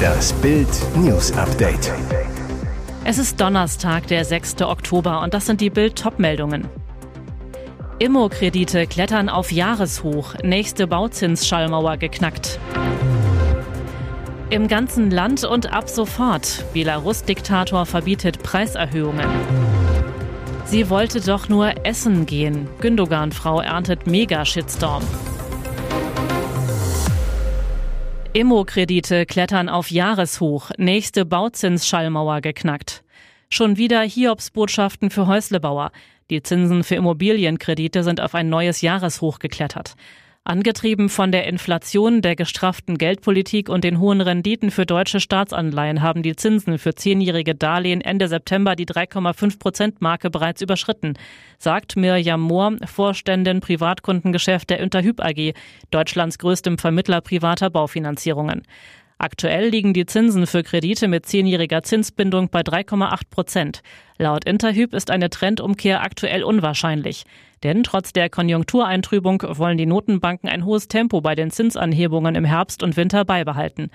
Das Bild News Update. Es ist Donnerstag, der 6. Oktober und das sind die Bild Topmeldungen. Immo-Kredite klettern auf Jahreshoch, nächste Bauzinsschallmauer geknackt. Im ganzen Land und ab sofort. Belarus-Diktator verbietet Preiserhöhungen. Sie wollte doch nur essen gehen. Gündogan-Frau erntet Mega-Shitstorm. Immo-Kredite klettern auf Jahreshoch. Nächste Bauzinsschallmauer geknackt. Schon wieder Hiobsbotschaften für Häuslebauer. Die Zinsen für Immobilienkredite sind auf ein neues Jahreshoch geklettert. Angetrieben von der Inflation, der gestrafften Geldpolitik und den hohen Renditen für deutsche Staatsanleihen haben die Zinsen für zehnjährige Darlehen Ende September die 3,5 Prozent Marke bereits überschritten, sagt Mirjam Mohr, Vorständin Privatkundengeschäft der Unterhyp AG, Deutschlands größtem Vermittler privater Baufinanzierungen. Aktuell liegen die Zinsen für Kredite mit zehnjähriger Zinsbindung bei 3,8 Prozent. Laut Interhyp ist eine Trendumkehr aktuell unwahrscheinlich. Denn trotz der Konjunktureintrübung wollen die Notenbanken ein hohes Tempo bei den Zinsanhebungen im Herbst und Winter beibehalten.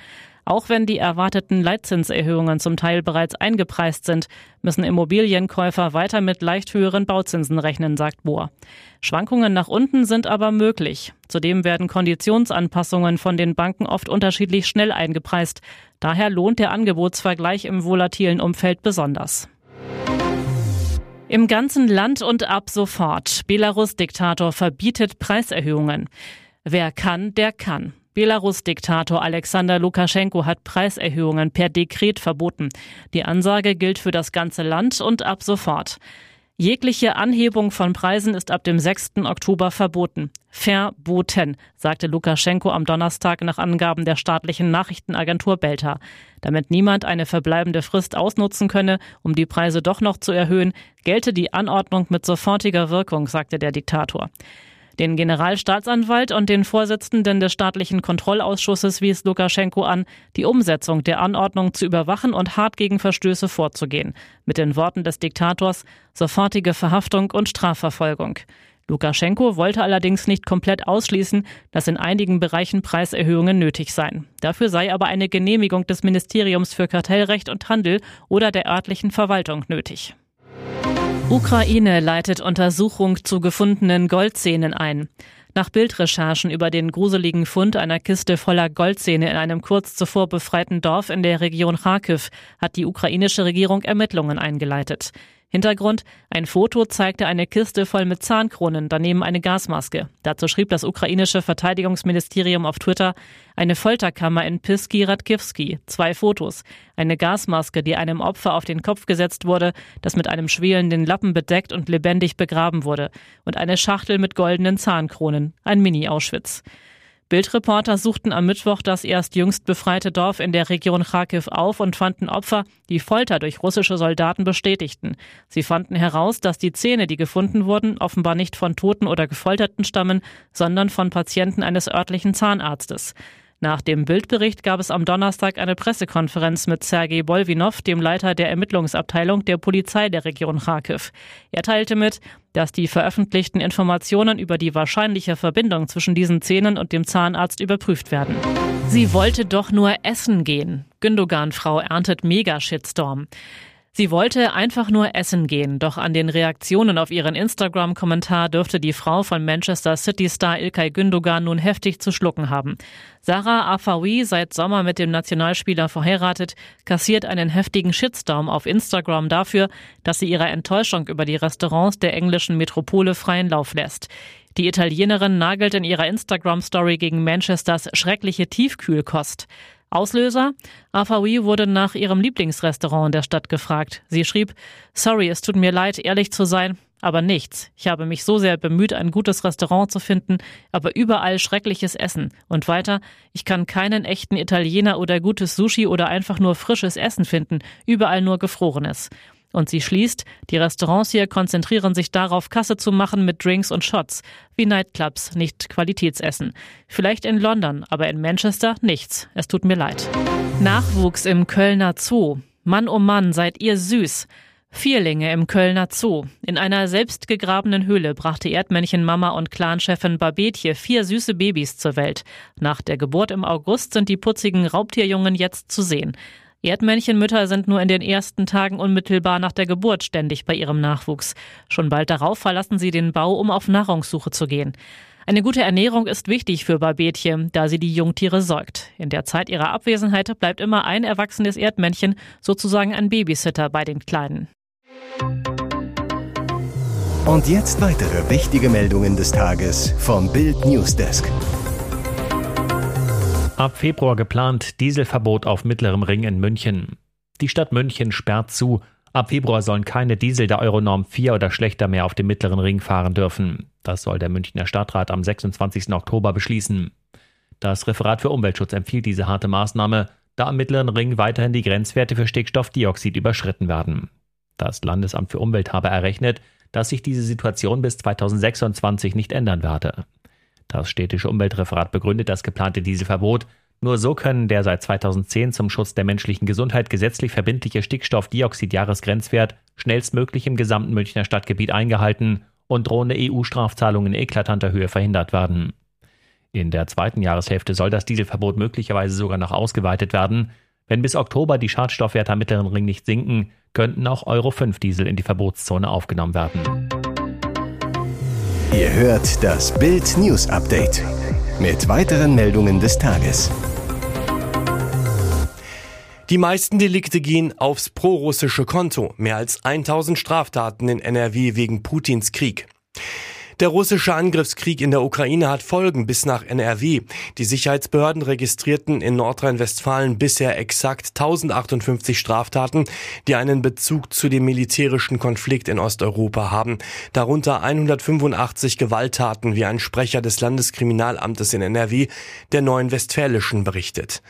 Auch wenn die erwarteten Leitzinserhöhungen zum Teil bereits eingepreist sind, müssen Immobilienkäufer weiter mit leicht höheren Bauzinsen rechnen, sagt Bohr. Schwankungen nach unten sind aber möglich. Zudem werden Konditionsanpassungen von den Banken oft unterschiedlich schnell eingepreist. Daher lohnt der Angebotsvergleich im volatilen Umfeld besonders. Im ganzen Land und ab sofort. Belarus-Diktator verbietet Preiserhöhungen. Wer kann, der kann. Belarus-Diktator Alexander Lukaschenko hat Preiserhöhungen per Dekret verboten. Die Ansage gilt für das ganze Land und ab sofort. Jegliche Anhebung von Preisen ist ab dem 6. Oktober verboten. Verboten, sagte Lukaschenko am Donnerstag nach Angaben der staatlichen Nachrichtenagentur Belta. Damit niemand eine verbleibende Frist ausnutzen könne, um die Preise doch noch zu erhöhen, gelte die Anordnung mit sofortiger Wirkung, sagte der Diktator. Den Generalstaatsanwalt und den Vorsitzenden des staatlichen Kontrollausschusses wies Lukaschenko an, die Umsetzung der Anordnung zu überwachen und hart gegen Verstöße vorzugehen. Mit den Worten des Diktators sofortige Verhaftung und Strafverfolgung. Lukaschenko wollte allerdings nicht komplett ausschließen, dass in einigen Bereichen Preiserhöhungen nötig seien. Dafür sei aber eine Genehmigung des Ministeriums für Kartellrecht und Handel oder der örtlichen Verwaltung nötig. Ukraine leitet Untersuchung zu gefundenen Goldzähnen ein. Nach Bildrecherchen über den gruseligen Fund einer Kiste voller Goldzähne in einem kurz zuvor befreiten Dorf in der Region Kharkiv hat die ukrainische Regierung Ermittlungen eingeleitet. Hintergrund, ein Foto zeigte eine Kiste voll mit Zahnkronen, daneben eine Gasmaske. Dazu schrieb das ukrainische Verteidigungsministerium auf Twitter eine Folterkammer in Piski Radkivski, zwei Fotos, eine Gasmaske, die einem Opfer auf den Kopf gesetzt wurde, das mit einem schwelenden Lappen bedeckt und lebendig begraben wurde, und eine Schachtel mit goldenen Zahnkronen, ein Mini-Auschwitz. Bildreporter suchten am Mittwoch das erst jüngst befreite Dorf in der Region Kharkiv auf und fanden Opfer, die Folter durch russische Soldaten bestätigten. Sie fanden heraus, dass die Zähne, die gefunden wurden, offenbar nicht von Toten oder Gefolterten stammen, sondern von Patienten eines örtlichen Zahnarztes. Nach dem Bildbericht gab es am Donnerstag eine Pressekonferenz mit Sergei Bolvinov, dem Leiter der Ermittlungsabteilung der Polizei der Region Kharkiv. Er teilte mit, dass die veröffentlichten Informationen über die wahrscheinliche Verbindung zwischen diesen Zähnen und dem Zahnarzt überprüft werden. Sie wollte doch nur essen gehen. Gündogan-Frau erntet Mega-Shitstorm. Sie wollte einfach nur essen gehen, doch an den Reaktionen auf ihren Instagram-Kommentar dürfte die Frau von Manchester City-Star Ilkay Gündogan nun heftig zu schlucken haben. Sarah Afawi, seit Sommer mit dem Nationalspieler verheiratet, kassiert einen heftigen Shitstorm auf Instagram dafür, dass sie ihrer Enttäuschung über die Restaurants der englischen Metropole freien Lauf lässt. Die Italienerin nagelt in ihrer Instagram-Story gegen Manchesters schreckliche Tiefkühlkost. Auslöser? AVI wurde nach ihrem Lieblingsrestaurant der Stadt gefragt. Sie schrieb, sorry, es tut mir leid, ehrlich zu sein, aber nichts. Ich habe mich so sehr bemüht, ein gutes Restaurant zu finden, aber überall schreckliches Essen. Und weiter, ich kann keinen echten Italiener oder gutes Sushi oder einfach nur frisches Essen finden, überall nur gefrorenes. Und sie schließt, die Restaurants hier konzentrieren sich darauf, Kasse zu machen mit Drinks und Shots, wie Nightclubs, nicht Qualitätsessen. Vielleicht in London, aber in Manchester nichts. Es tut mir leid. Nachwuchs im Kölner Zoo. Mann oh Mann, seid ihr süß. Vierlinge im Kölner Zoo. In einer selbstgegrabenen Höhle brachte Erdmännchenmama und Clanchefin Babetje vier süße Babys zur Welt. Nach der Geburt im August sind die putzigen Raubtierjungen jetzt zu sehen. Erdmännchenmütter sind nur in den ersten Tagen unmittelbar nach der Geburt ständig bei ihrem Nachwuchs. Schon bald darauf verlassen sie den Bau, um auf Nahrungssuche zu gehen. Eine gute Ernährung ist wichtig für Barbetje, da sie die Jungtiere säugt. In der Zeit ihrer Abwesenheit bleibt immer ein erwachsenes Erdmännchen, sozusagen ein Babysitter bei den Kleinen. Und jetzt weitere wichtige Meldungen des Tages vom Bild Newsdesk. Ab Februar geplant Dieselverbot auf mittlerem Ring in München. Die Stadt München sperrt zu. Ab Februar sollen keine Diesel der Euronorm 4 oder schlechter mehr auf dem mittleren Ring fahren dürfen. Das soll der Münchner Stadtrat am 26. Oktober beschließen. Das Referat für Umweltschutz empfiehlt diese harte Maßnahme, da am mittleren Ring weiterhin die Grenzwerte für Stickstoffdioxid überschritten werden. Das Landesamt für Umwelt habe errechnet, dass sich diese Situation bis 2026 nicht ändern werde. Das städtische Umweltreferat begründet das geplante Dieselverbot. Nur so können der seit 2010 zum Schutz der menschlichen Gesundheit gesetzlich verbindliche Stickstoffdioxid-Jahresgrenzwert schnellstmöglich im gesamten Münchner Stadtgebiet eingehalten und drohende EU-Strafzahlungen in eklatanter Höhe verhindert werden. In der zweiten Jahreshälfte soll das Dieselverbot möglicherweise sogar noch ausgeweitet werden. Wenn bis Oktober die Schadstoffwerte am mittleren Ring nicht sinken, könnten auch Euro 5 Diesel in die Verbotszone aufgenommen werden. Ihr hört das Bild News Update mit weiteren Meldungen des Tages. Die meisten Delikte gehen aufs prorussische Konto. Mehr als 1000 Straftaten in NRW wegen Putins Krieg. Der russische Angriffskrieg in der Ukraine hat Folgen bis nach NRW. Die Sicherheitsbehörden registrierten in Nordrhein-Westfalen bisher exakt 1058 Straftaten, die einen Bezug zu dem militärischen Konflikt in Osteuropa haben. Darunter 185 Gewalttaten, wie ein Sprecher des Landeskriminalamtes in NRW der Neuen Westfälischen berichtet.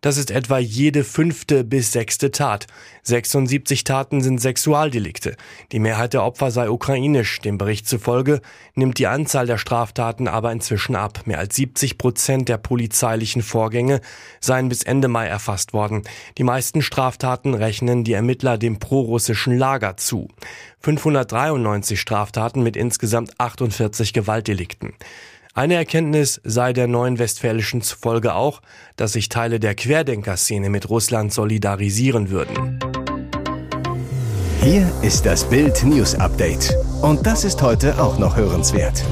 Das ist etwa jede fünfte bis sechste Tat. 76 Taten sind Sexualdelikte. Die Mehrheit der Opfer sei ukrainisch. Dem Bericht zufolge nimmt die Anzahl der Straftaten aber inzwischen ab. Mehr als 70 Prozent der polizeilichen Vorgänge seien bis Ende Mai erfasst worden. Die meisten Straftaten rechnen die Ermittler dem prorussischen Lager zu. 593 Straftaten mit insgesamt 48 Gewaltdelikten. Eine Erkenntnis sei der neuen Westfälischen zufolge auch, dass sich Teile der Querdenker-Szene mit Russland solidarisieren würden. Hier ist das Bild News Update. Und das ist heute auch noch hörenswert.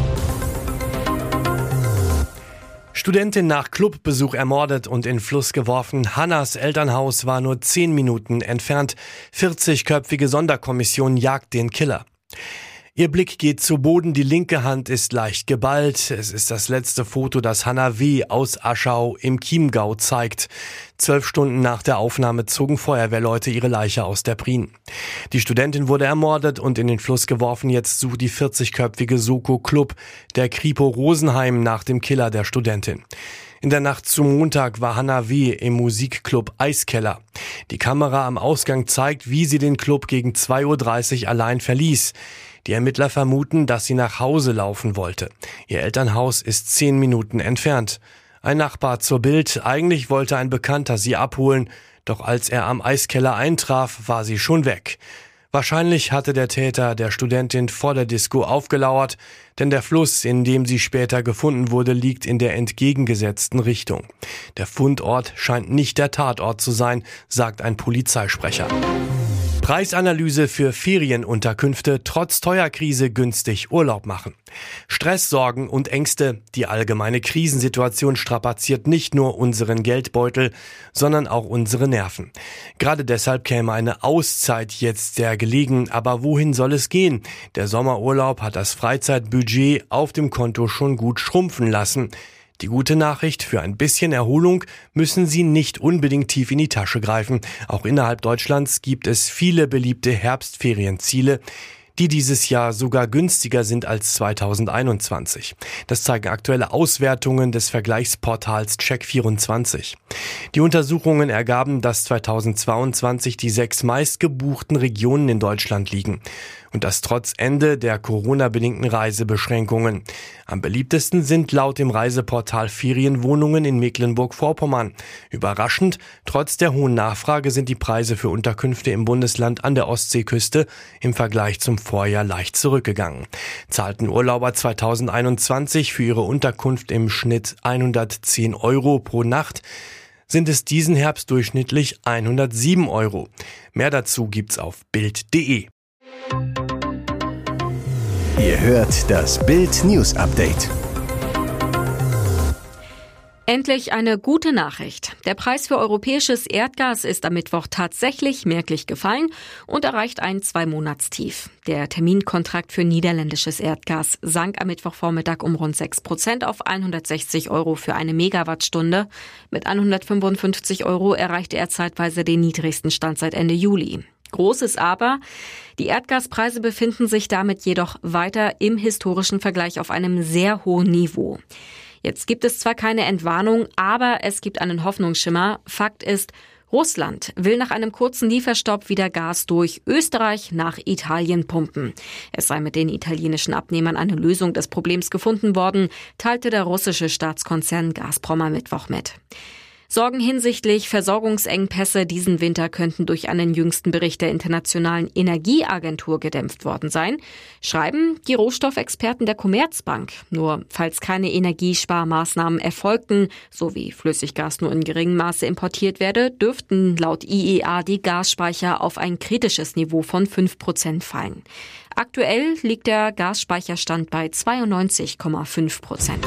Studentin nach Clubbesuch ermordet und in Fluss geworfen. Hannas Elternhaus war nur zehn Minuten entfernt. 40-köpfige Sonderkommission jagt den Killer. Ihr Blick geht zu Boden, die linke Hand ist leicht geballt. Es ist das letzte Foto, das Hanna W. aus Aschau im Chiemgau zeigt. Zwölf Stunden nach der Aufnahme zogen Feuerwehrleute ihre Leiche aus der Prien. Die Studentin wurde ermordet und in den Fluss geworfen. Jetzt sucht die 40-köpfige Soko Club der Kripo Rosenheim nach dem Killer der Studentin. In der Nacht zum Montag war Hanna W. im Musikclub Eiskeller. Die Kamera am Ausgang zeigt, wie sie den Club gegen 2.30 Uhr allein verließ. Die Ermittler vermuten, dass sie nach Hause laufen wollte. Ihr Elternhaus ist zehn Minuten entfernt. Ein Nachbar zur Bild, eigentlich wollte ein Bekannter sie abholen, doch als er am Eiskeller eintraf, war sie schon weg. Wahrscheinlich hatte der Täter der Studentin vor der Disco aufgelauert, denn der Fluss, in dem sie später gefunden wurde, liegt in der entgegengesetzten Richtung. Der Fundort scheint nicht der Tatort zu sein, sagt ein Polizeisprecher. Preisanalyse für Ferienunterkünfte trotz Teuerkrise günstig Urlaub machen. Stress, Sorgen und Ängste. Die allgemeine Krisensituation strapaziert nicht nur unseren Geldbeutel, sondern auch unsere Nerven. Gerade deshalb käme eine Auszeit jetzt sehr gelegen. Aber wohin soll es gehen? Der Sommerurlaub hat das Freizeitbudget auf dem Konto schon gut schrumpfen lassen. Die gute Nachricht, für ein bisschen Erholung müssen Sie nicht unbedingt tief in die Tasche greifen. Auch innerhalb Deutschlands gibt es viele beliebte Herbstferienziele. die dieses Jahr sogar günstiger sind als 2021. Das zeigen aktuelle Auswertungen des Vergleichsportals Check24. Die Untersuchungen ergaben, dass 2022 die sechs meistgebuchten Regionen in Deutschland liegen. Und das trotz Ende der Corona-bedingten Reisebeschränkungen. Am beliebtesten sind laut dem Reiseportal Ferienwohnungen in Mecklenburg-Vorpommern. Überraschend, trotz der hohen Nachfrage sind die Preise für Unterkünfte im Bundesland an der Ostseeküste im Vergleich zum Vorjahr leicht zurückgegangen. Zahlten Urlauber 2021 für ihre Unterkunft im Schnitt 110 Euro pro Nacht, sind es diesen Herbst durchschnittlich 107 Euro. Mehr dazu gibt's auf Bild.de. Ihr hört das Bild News Update. Endlich eine gute Nachricht. Der Preis für europäisches Erdgas ist am Mittwoch tatsächlich merklich gefallen und erreicht ein Zwei-Monatstief. Der Terminkontrakt für niederländisches Erdgas sank am Mittwochvormittag um rund 6 Prozent auf 160 Euro für eine Megawattstunde. Mit 155 Euro erreichte er zeitweise den niedrigsten Stand seit Ende Juli. Großes Aber. Die Erdgaspreise befinden sich damit jedoch weiter im historischen Vergleich auf einem sehr hohen Niveau. Jetzt gibt es zwar keine Entwarnung, aber es gibt einen Hoffnungsschimmer. Fakt ist, Russland will nach einem kurzen Lieferstopp wieder Gas durch Österreich nach Italien pumpen. Es sei mit den italienischen Abnehmern eine Lösung des Problems gefunden worden, teilte der russische Staatskonzern Gazprom am Mittwoch mit. Sorgen hinsichtlich Versorgungsengpässe diesen Winter könnten durch einen jüngsten Bericht der Internationalen Energieagentur gedämpft worden sein, schreiben die Rohstoffexperten der Commerzbank. Nur falls keine Energiesparmaßnahmen erfolgten, so wie Flüssiggas nur in geringem Maße importiert werde, dürften laut IEA die Gasspeicher auf ein kritisches Niveau von 5 Prozent fallen. Aktuell liegt der Gasspeicherstand bei 92,5 Prozent.